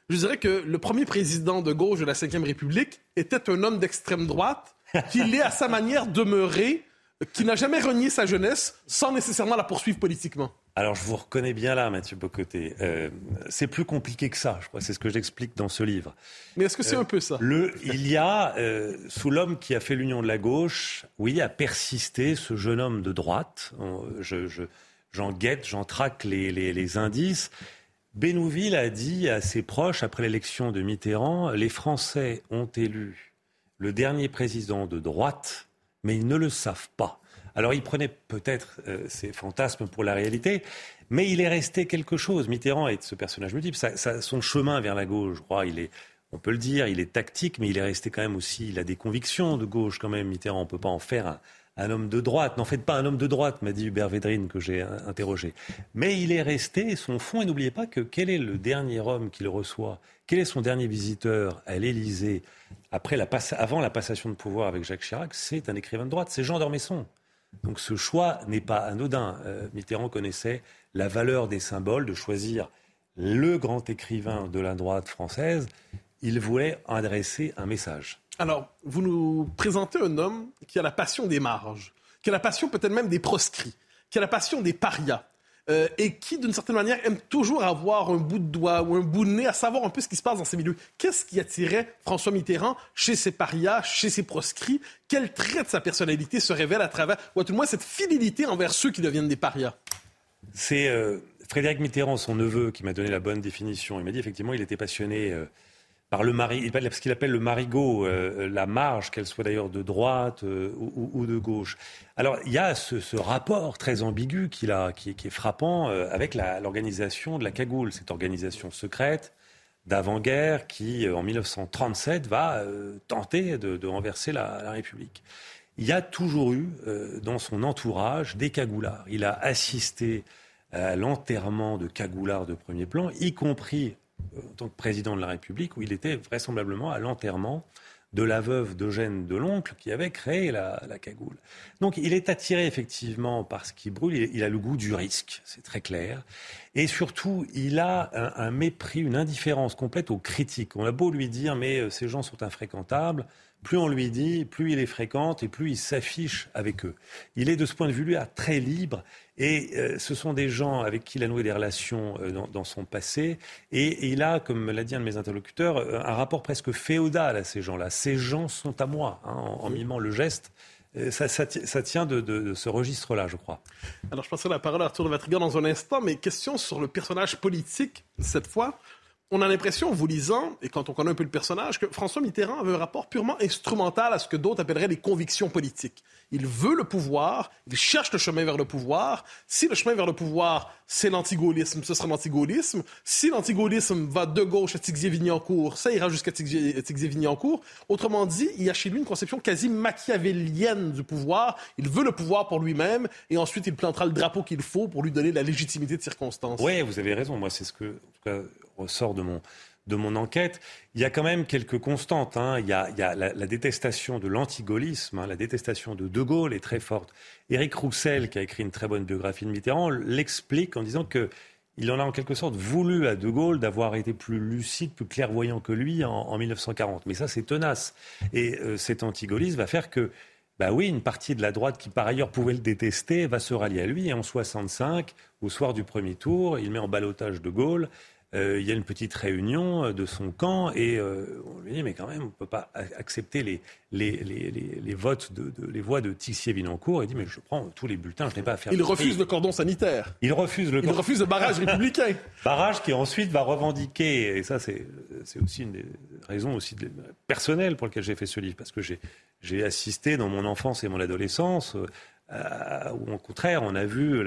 Je dirais que le premier président de gauche de la Ve République était un homme d'extrême droite qui est à sa manière demeuré, qui n'a jamais renié sa jeunesse sans nécessairement la poursuivre politiquement. Alors, je vous reconnais bien là, Mathieu Bocoté. Euh, c'est plus compliqué que ça, je crois. C'est ce que j'explique dans ce livre. Mais est-ce que c'est euh, un peu ça? le, Il y a, euh, sous l'homme qui a fait l'union de la gauche, oui, a persisté ce jeune homme de droite. j'en guette, j'en traque les, les indices. Bénouville a dit à ses proches, après l'élection de Mitterrand, les Français ont élu le dernier président de droite, mais ils ne le savent pas. Alors il prenait peut-être euh, ses fantasmes pour la réalité, mais il est resté quelque chose. Mitterrand est ce personnage multiple. son chemin vers la gauche, je crois, on peut le dire, il est tactique, mais il est resté quand même aussi, il a des convictions de gauche quand même. Mitterrand, on ne peut pas en faire un, homme de droite. N'en faites pas un homme de droite, m'a dit Hubert Védrine, que j'ai interrogé. Mais il est resté son fond, et n'oubliez pas que quel est le dernier homme qu'il reçoit? Quel est son dernier visiteur à l'Élysée? Après la avant la passation de pouvoir avec Jacques Chirac C'est un écrivain de droite, c'est Jean d'Ormesson. Donc ce choix n'est pas anodin. Euh, Mitterrand connaissait la valeur des symboles, de choisir le grand écrivain de la droite française. Il voulait adresser un message. Alors, vous nous présentez un homme qui a la passion des marges, qui a la passion peut-être même des proscrits, qui a la passion des parias. Euh, et qui, d'une certaine manière, aime toujours avoir un bout de doigt ou un bout de nez à savoir un peu ce qui se passe dans ces milieux. Qu'est-ce qui attirait François Mitterrand chez ses parias, chez ses proscrits? Quel trait de sa personnalité se révèle à travers, ou à tout le moins cette fidélité envers ceux qui deviennent des parias? C'est euh, Frédéric Mitterrand, son neveu, qui m'a donné la bonne définition. Il m'a dit effectivement, il était passionné euh, par le mari, ce qu'il appelle le marigot, euh, la marge, qu'elle soit d'ailleurs de droite ou, de gauche. Alors il y a ce, rapport très ambigu qui, qui, qui est frappant avec l'organisation de la cagoule, cette organisation secrète d'avant-guerre qui, en 1937, va tenter de, renverser la, la, République. Il y a toujours eu dans son entourage des cagoulards. Il a assisté à l'enterrement de Cagoulard de premier plan, y compris euh, en tant que président de la République, où il était vraisemblablement à l'enterrement de la veuve d'Eugène Deloncle qui avait créé la, cagoule. Donc il est attiré effectivement par ce qui brûle, il, a le goût du risque, c'est très clair. Et surtout, il a un, un, mépris, une indifférence complète aux critiques. On a beau lui dire mais euh, ces gens sont infréquentables, plus on lui dit, plus il les fréquente et plus il s'affiche avec eux. Il est de ce point de vue-là très libre et euh, ce sont des gens avec qui il a noué des relations euh, dans, son passé et, il a, comme l'a dit un de mes interlocuteurs, euh, un rapport presque féodal à ces gens-là. Ces gens sont à moi, hein, en, mimant le geste. Ça, ça, tient de, ce registre-là, je crois. Alors, je passerai la parole à Arthur de Vatrigan dans un instant, mais question sur le personnage politique, cette fois on a l'impression, en vous lisant, et quand on connaît un peu le personnage, que François Mitterrand avait un rapport purement instrumental à ce que d'autres appelleraient les convictions politiques. Il veut le pouvoir, il cherche le chemin vers le pouvoir. Si le chemin vers le pouvoir, c'est l'antigaullisme, ce sera l'antigaullisme. Si l'antigaullisme va de gauche à Tixier-Vignancourt, ça ira jusqu'à Tixier-Vignancourt. Autrement dit, il y a chez lui une conception quasi machiavélienne du pouvoir. Il veut le pouvoir pour lui-même, et ensuite il plantera le drapeau qu'il faut pour lui donner la légitimité de circonstance. Oui, vous avez raison. Moi, c'est ce que, ressort de mon, de mon enquête, il y a quand même quelques constantes. Hein. Il y a, la, détestation de l'antigaullisme, hein. la détestation de De Gaulle est très forte. Éric Roussel, qui a écrit une très bonne biographie de Mitterrand, l'explique en disant que il en a en quelque sorte voulu à De Gaulle d'avoir été plus lucide, plus clairvoyant que lui en, 1940. Mais ça, c'est tenace. Et euh, cet antigaullisme va faire que bah oui, une partie de la droite qui par ailleurs pouvait le détester va se rallier à lui. Et en 65, au soir du premier tour, il met en balotage de Gaulle il y a une petite réunion euh, de son camp et euh, on lui dit mais quand même on ne peut pas accepter les, les, les, les votes de, les voix de Tixier-Villancourt. Il dit mais je prends tous les bulletins, je n'ai pas à faire. Il refuse le cordon sanitaire. Il refuse le. Il refuse le barrage républicain. Barrage qui ensuite va revendiquer et ça c'est c'est aussi une des raisons aussi personnelles pour lesquelles j'ai fait ce livre parce que j'ai j'ai assisté dans mon enfance et mon adolescence euh, ou au contraire, on a vu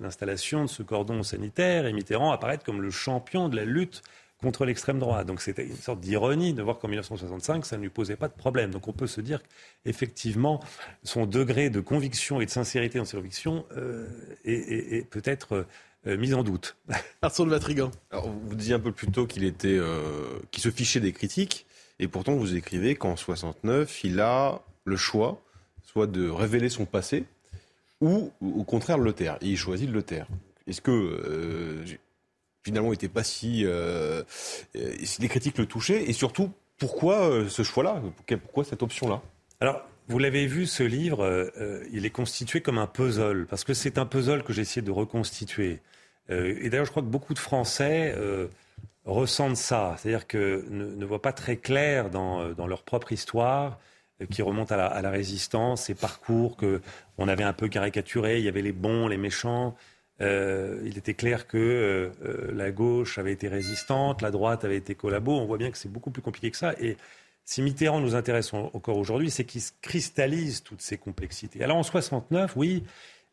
l'installation de ce cordon sanitaire et Mitterrand apparaître comme le champion de la lutte contre l'extrême droite. Donc c'était une sorte d'ironie de voir qu'en 1965, ça ne lui posait pas de problème. Donc on peut se dire qu'effectivement, son degré de conviction et de sincérité dans ses convictions euh, est, peut-être euh, mis en doute. Arthur de Vatrigan. Alors, vous disiez un peu plus tôt qu'il était, qu'il se fichait des critiques, et pourtant vous écrivez qu'en 69, il a le choix soit de révéler son passé, ou au contraire le taire. Et il choisit de le taire. Est-ce que euh, finalement il n'était pas si, euh, les critiques le touchaient Et surtout, pourquoi euh, ce choix-là? Pourquoi cette option-là? Alors, vous l'avez vu, ce livre, il est constitué comme un puzzle, parce que c'est un puzzle que j'ai essayé de reconstituer. et d'ailleurs, je crois que beaucoup de Français ressentent ça, c'est-à-dire que ne, voient pas très clair dans leur propre histoire qui remonte à la, résistance, ces parcours que on avait un peu caricaturés. Il y avait les bons, les méchants. Euh, il était clair que euh, euh, la gauche avait été résistante, la droite avait été collabo. On voit bien que c'est beaucoup plus compliqué que ça. Et si Mitterrand nous intéresse encore aujourd'hui, c'est qu'il cristallise toutes ces complexités. Alors en 69, oui,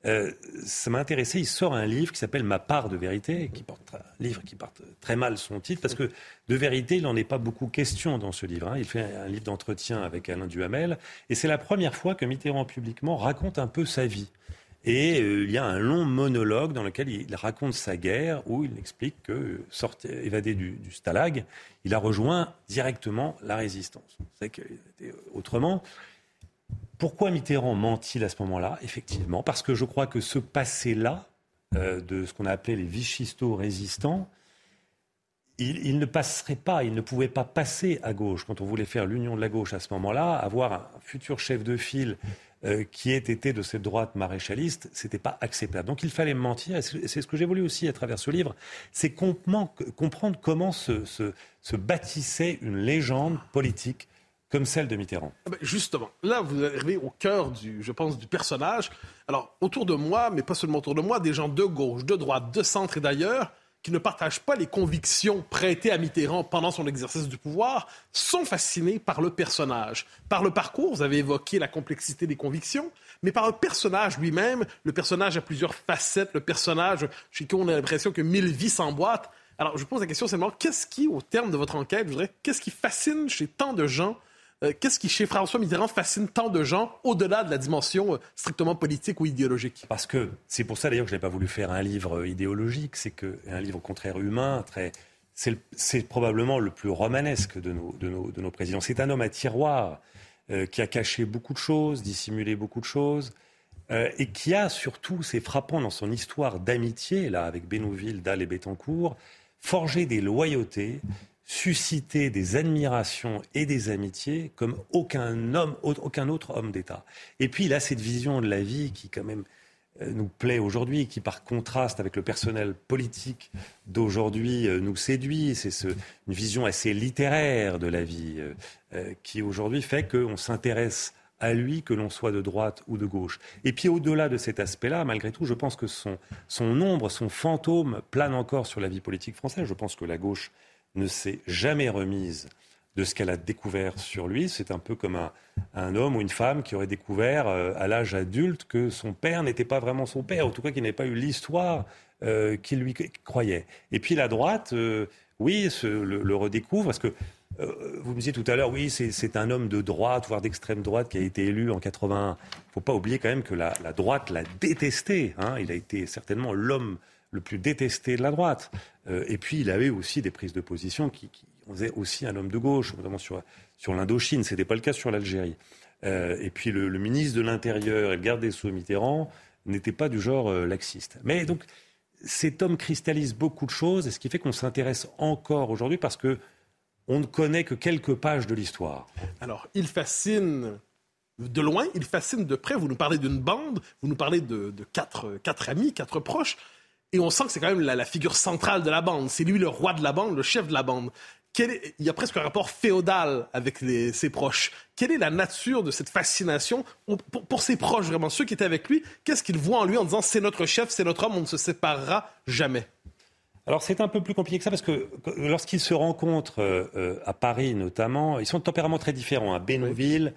euh, ça m'a intéressé. Il sort un livre qui s'appelle Ma part de vérité, qui porte un livre qui porte très mal son titre, parce que de vérité, il n'en est pas beaucoup question dans ce livre. Hein. Il fait un livre d'entretien avec Alain Duhamel, et c'est la première fois que Mitterrand publiquement raconte un peu sa vie. Et euh, il y a un long monologue dans lequel il raconte sa guerre, où il explique que, sorti, évadé du, du, stalag, il a rejoint directement la résistance. C'est était autrement. Pourquoi Mitterrand ment-il à ce moment-là Effectivement, parce que je crois que ce passé-là, euh, de ce qu'on a appelé les vichistos résistants, il, ne passerait pas, il ne pouvait pas passer à gauche quand on voulait faire l'union de la gauche à ce moment-là, avoir un futur chef de file euh, qui ait été de cette droite maréchaliste, c'était pas acceptable. Donc il fallait mentir, et c'est ce que j'ai voulu aussi à travers ce livre, c'est comprendre comment se, se, bâtissait une légende politique comme celle de Mitterrand. Ah ben, justement, là, vous arrivez au cœur, du, je pense, du personnage. Alors, autour de moi, mais pas seulement autour de moi, des gens de gauche, de droite, de centre et d'ailleurs, qui ne partagent pas les convictions prêtées à Mitterrand pendant son exercice du pouvoir sont fascinés par le personnage, par le parcours, vous avez évoqué la complexité des convictions, mais par le personnage lui-même. Le personnage a plusieurs facettes, le personnage chez qui on a l'impression que mille vies s'emboîtent. Alors, je pose la question seulement, qu'est-ce qui, au terme de votre enquête, je voudrais, qu'est-ce qui fascine chez tant de gens euh, qu'est-ce qui, chez François Mitterrand, fascine tant de gens au-delà de la dimension euh, strictement politique ou idéologique? Parce que c'est pour ça d'ailleurs que je n'ai pas voulu faire un livre euh, idéologique, c'est un livre au contraire humain, très. C'est probablement le plus romanesque de nos, de nos, de nos présidents. C'est un homme à tiroir qui a caché beaucoup de choses, dissimulé beaucoup de choses, et qui a surtout, c'est frappant dans son histoire d'amitié, là, avec Bénouville, Dalle et Bettencourt, forgé des loyautés susciter des admirations et des amitiés comme aucun homme, aucun autre homme d'État. Et puis il a cette vision de la vie qui quand même euh, nous plaît aujourd'hui, qui par contraste avec le personnel politique d'aujourd'hui euh, nous séduit. C'est une vision assez littéraire de la vie euh, qui aujourd'hui fait qu'on s'intéresse à lui, que l'on soit de droite ou de gauche. Et puis au-delà de cet aspect-là, malgré tout, je pense que son ombre, son fantôme plane encore sur la vie politique française. Je pense que la gauche ne s'est jamais remise de ce qu'elle a découvert sur lui. C'est un peu comme un, homme ou une femme qui aurait découvert euh, à l'âge adulte que son père n'était pas vraiment son père, ou en tout cas qu'il n'avait pas eu l'histoire euh, qu'il lui croyait. Et puis la droite, euh, oui, le, redécouvre, parce que vous me disiez tout à l'heure, oui, c'est un homme de droite, voire d'extrême droite, qui a été élu en 81. Il ne faut pas oublier quand même que la, droite l'a détesté. Hein. Il a été certainement l'homme le plus détesté de la droite. Euh, et puis, il avait aussi des prises de position qui, qui faisaient aussi un homme de gauche, notamment sur, sur l'Indochine. Ce n'était pas le cas sur l'Algérie. Euh, et puis, le, ministre de l'Intérieur et le garde des Sceaux Mitterrand n'étaient pas du genre euh, laxiste. Mais donc, cet homme cristallise beaucoup de choses, et ce qui fait qu'on s'intéresse encore aujourd'hui parce que on ne connaît que quelques pages de l'histoire. Alors, il fascine de loin, il fascine de près. Vous nous parlez d'une bande, vous nous parlez de, quatre amis, quatre proches. Et on sent que c'est quand même la, figure centrale de la bande. C'est lui le roi de la bande, le chef de la bande. il y a presque un rapport féodal avec ses proches. Quelle est la nature de cette fascination pour, ses proches, vraiment, ceux qui étaient avec lui Qu'est-ce qu'ils voient en lui en disant c'est notre chef, c'est notre homme, on ne se séparera jamais? Alors c'est un peu plus compliqué que ça parce que lorsqu'ils se rencontrent euh, euh, à Paris notamment, ils sont de tempérament très différents. À Bénouville,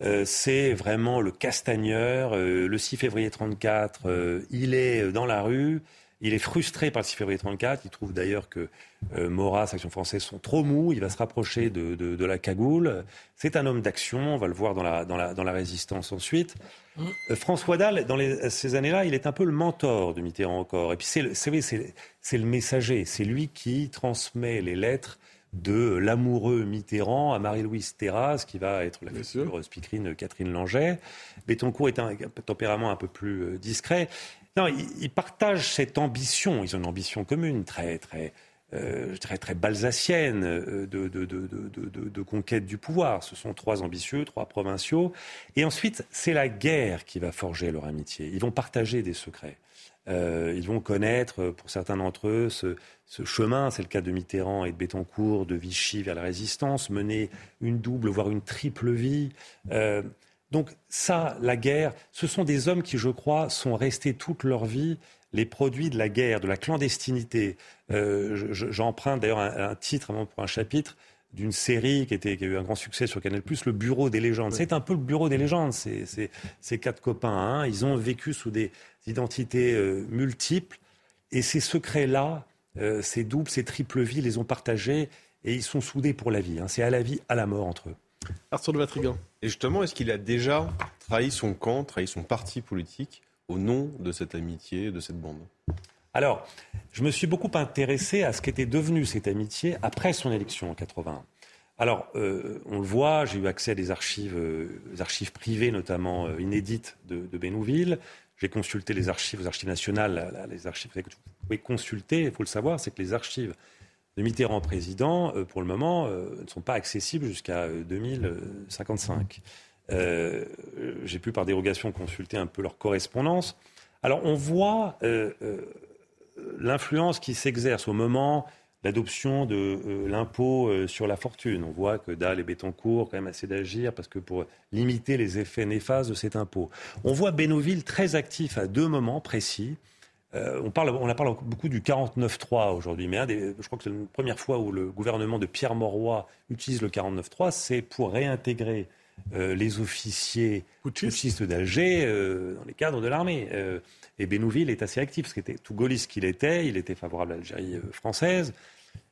euh, c'est vraiment le castagneur. le 6 février 34, il est dans la rue. Il est frustré par le 6 février 34. Il trouve d'ailleurs que euh, Maurras, Action française, sont trop mous. Il va se rapprocher de, la cagoule. C'est un homme d'action. On va le voir dans la, dans la, résistance ensuite. Euh, François Dalle, dans ces années-là, il est un peu le mentor de Mitterrand encore. Et puis c'est le, c'est le messager. C'est lui qui transmet les lettres de l'amoureux Mitterrand à Marie-Louise Terrasse, qui va être la future speakerine Catherine Langeais. Bettoncourt est un tempérament un peu plus euh, discret. Non, ils, partagent cette ambition. Ils ont une ambition commune, très, très, euh, très, très balsacienne euh, de, conquête du pouvoir. Ce sont trois ambitieux, trois provinciaux. Et ensuite, c'est la guerre qui va forger leur amitié. Ils vont partager des secrets. Euh, ils vont connaître, pour certains d'entre eux, ce, chemin, c'est le cas de Mitterrand et de Bettencourt, de Vichy vers la résistance, mener une double, voire une triple vie. Donc ça, la guerre, ce sont des hommes qui, je crois, sont restés toute leur vie les produits de la guerre, de la clandestinité. Euh, j'emprunte d'ailleurs un, titre pour un chapitre d'une série qui, était, qui, a eu un grand succès sur Canal+, Le Bureau des légendes. C'est un peu le Bureau des légendes, ces quatre copains. Hein. Ils ont vécu sous des identités euh, multiples. Et ces secrets-là, euh, ces doubles, ces triples vies, les ont partagés et ils sont soudés pour la vie. Hein. C'est à la vie, à la mort entre eux. Arthur de Vatrigan. Et justement, est-ce qu'il a déjà trahi son camp, trahi son parti politique au nom de cette amitié, de cette bande? Alors, je me suis beaucoup intéressé à ce qu'était devenu cette amitié après son élection en 81. Alors, euh, on le voit, j'ai eu accès à des archives, euh, archives privées, notamment euh, inédites de, de Bénouville. J'ai consulté les archives, les archives nationales, les archives que vous pouvez consulter, il faut le savoir, c'est que les archives de Mitterrand président, euh, pour le moment, euh, ne sont pas accessibles jusqu'à 2055. Euh, j'ai pu par dérogation consulter un peu leur correspondance. Alors on voit l'influence qui s'exerce au moment l'adoption de l'impôt sur la fortune. On voit que Dahl et Bettencourt quand même assez d'agir parce que pour limiter les effets néfastes de cet impôt. On voit Bénoville très actif à deux moments précis. Euh, on, parle, on a parlé beaucoup du 49-3 aujourd'hui, mais je crois que c'est la première fois où le gouvernement de Pierre Mauroy utilise le 49-3, c'est pour réintégrer euh, les officiers putschistes d'Alger euh, dans les cadres de l'armée. et Bénouville est assez actif, parce qu'il était tout gaulliste qu'il était, il était favorable à l'Algérie française.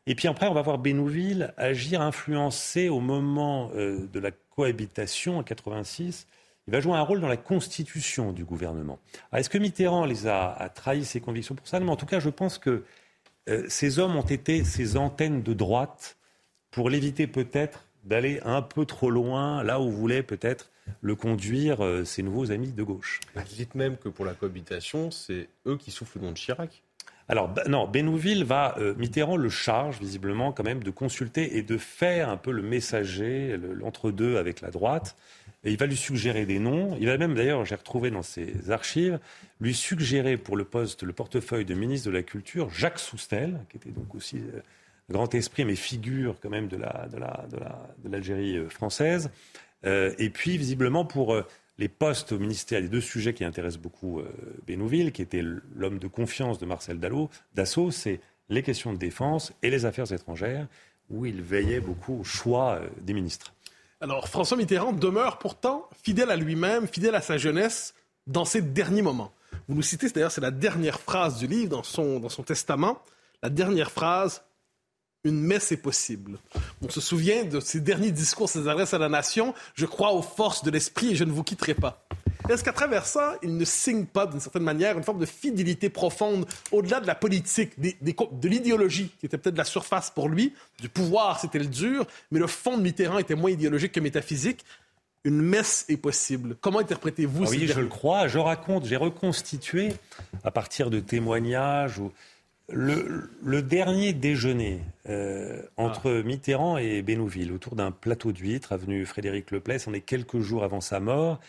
Et puis après, on va voir Bénouville agir, influencer au moment de la cohabitation en 86 il va jouer un rôle dans la constitution du gouvernement. Est-ce que Mitterrand les a, trahi ses convictions pour ça? Mais en tout cas, je pense que euh, ces hommes ont été ces antennes de droite pour l'éviter peut-être d'aller un peu trop loin, là où voulaient peut-être le conduire euh, ses nouveaux amis de gauche. Vous dites même que pour la cohabitation, c'est eux qui soufflent le nom de Chirac alors non, Benouville va, euh, Mitterrand le charge visiblement quand même de consulter et de faire un peu le messager, l'entre-deux avec la droite. Il va lui suggérer des noms. Il va même, d'ailleurs, j'ai retrouvé dans ses archives, lui suggérer pour le poste, le portefeuille de ministre de la Culture, Jacques Soustel, qui était donc aussi euh, grand esprit, mais figure quand même de l'Algérie euh, française. Euh, et puis, visiblement, pour les postes au ministère, les deux sujets qui intéressent beaucoup Bénouville, qui était l'homme de confiance de Marcel Dassault, c'est les questions de défense et les affaires étrangères, où il veillait beaucoup au choix des ministres. Alors, François Mitterrand demeure pourtant fidèle à lui-même, fidèle à sa jeunesse dans ses derniers moments. Vous nous citez, d'ailleurs, c'est la dernière phrase du livre dans son, dans son testament. La dernière phrase, une messe est possible. On se souvient de ses derniers discours, ses adresses à la nation. Je crois aux forces de l'esprit et je ne vous quitterai pas. Est-ce qu'à travers ça, il ne signe pas, d'une certaine manière, une forme de fidélité profonde, au-delà de la politique, de l'idéologie, qui était peut-être la surface pour lui, du pouvoir, c'était le dur, mais le fond de Mitterrand était moins idéologique que métaphysique? Une messe est possible. Comment interprétez-vous ah Oui, je le crois. Je raconte, j'ai reconstitué à partir de témoignages ou le, dernier déjeuner euh, entre ah. Mitterrand et Bénouville autour d'un plateau d'huîtres avenue Frédéric Lepless, on est quelques jours avant sa mort.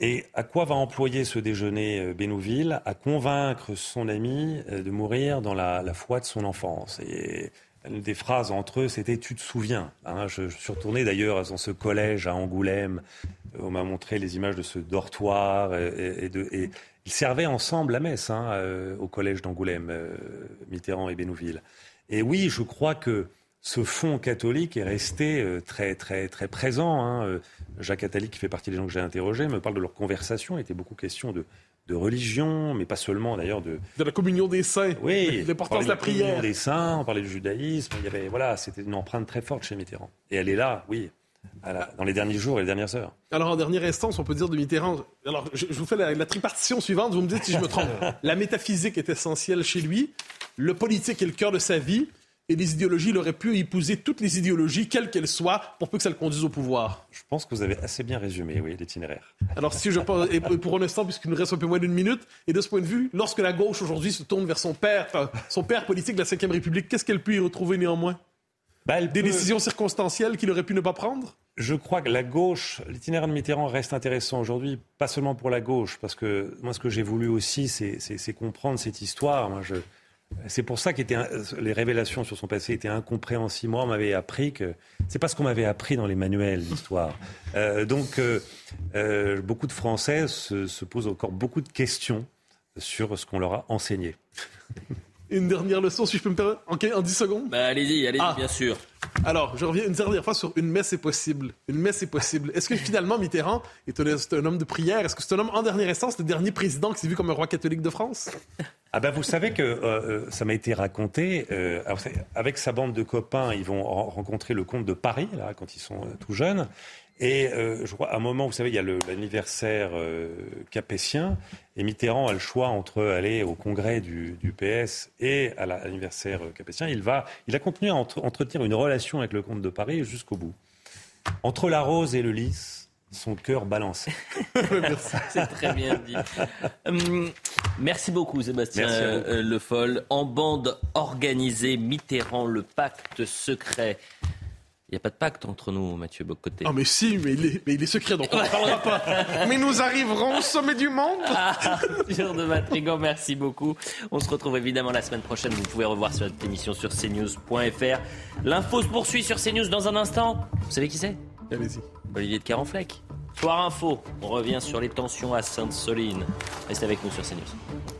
Et à quoi va employer ce déjeuner euh, Bénouville À convaincre son ami euh, de mourir dans la, foi de son enfance? Et des phrases entre eux, c'était Tu te souviens hein, je, suis retourné d'ailleurs dans ce collège à Angoulême. Euh, on m'a montré les images de ce dortoir. Et, ils servaient ensemble la messe hein, au collège d'Angoulême, Mitterrand et Bénouville. Et oui, je crois que ce fond catholique est resté euh, très, très, très présent. Hein. Euh, Jacques Attali, qui fait partie des gens que j'ai interrogés, me parle de leur conversation. Il était beaucoup question de, de religion, mais pas seulement d'ailleurs de... De la communion des saints. Oui. L'importance de la, prière. communion des saints, on parlait du judaïsme. Il y avait, voilà, c'était une empreinte très forte chez Mitterrand. Et elle est là, oui, dans les derniers jours et les dernières heures. Alors, en dernière instance, on peut dire de Mitterrand. Alors, je, vous fais la, la, tripartition suivante. Vous me dites si je me trompe. la métaphysique est essentielle chez lui. Le politique est le cœur de sa vie et les idéologies, il aurait pu épouser toutes les idéologies, quelles qu'elles soient, pour peu que ça le conduise au pouvoir. Je pense que vous avez assez bien résumé, oui, l'itinéraire. Alors, si je pense, et pour un instant, puisqu'il nous reste un peu moins d'une minute, et de ce point de vue, lorsque la gauche aujourd'hui se tourne vers son père, son père politique de la Ve République, qu'est-ce qu'elle peut y retrouver néanmoins? Bah, Des décisions circonstancielles qu'il aurait pu ne pas prendre? Je crois que la gauche, l'itinéraire de Mitterrand reste intéressant aujourd'hui, pas seulement pour la gauche, parce que moi, ce que j'ai voulu aussi, c'est comprendre cette histoire. Moi, je, c'est pour ça que les révélations sur son passé étaient incompréhensibles. Moi, on m'avait appris que c'est pas ce qu'on m'avait appris dans les manuels d'histoire. Euh, donc, euh, euh, beaucoup de Français se, posent encore beaucoup de questions sur ce qu'on leur a enseigné. Une dernière leçon, si je peux me permettre, en, en 10 secondes bah, Allez-y, allez-y, ah. bien sûr. Alors, je reviens une dernière fois sur une messe est possible. Une messe est possible. Est-ce que finalement Mitterrand est un, homme de prière? Est-ce que c'est un homme en dernière instance, le dernier président qui s'est vu comme un roi catholique de France? Ah ben vous savez que euh, euh, ça m'a été raconté. Euh, avec sa bande de copains, ils vont rencontrer le comte de Paris là quand ils sont tout jeunes. Et je crois à un moment, vous savez, il y a l'anniversaire capétien, et Mitterrand a le choix entre aller au congrès du, PS et à l'anniversaire capétien. Il va, il a continué à entretenir une relation avec le comte de Paris jusqu'au bout. Entre la rose et le lys, son cœur balancé. C'est très bien dit. Hum, merci beaucoup Sébastien euh, Le Foll. En bande organisée, Mitterrand, le pacte secret. Il n'y a pas de pacte entre nous, Mathieu Bocoté. Ah, mais si, mais il est, mais il est secret, donc on ne parlera pas. mais nous arriverons au sommet du monde. Arthur de Matrigan, merci beaucoup. On se retrouve évidemment la semaine prochaine. Vous pouvez revoir cette émission sur cnews.fr. L'info se poursuit sur CNews dans un instant. Vous savez qui c'est? Allez-y. Olivier de Carenfleck. Soir Info, on revient sur les tensions à Sainte-Soline. Restez avec nous sur CNews.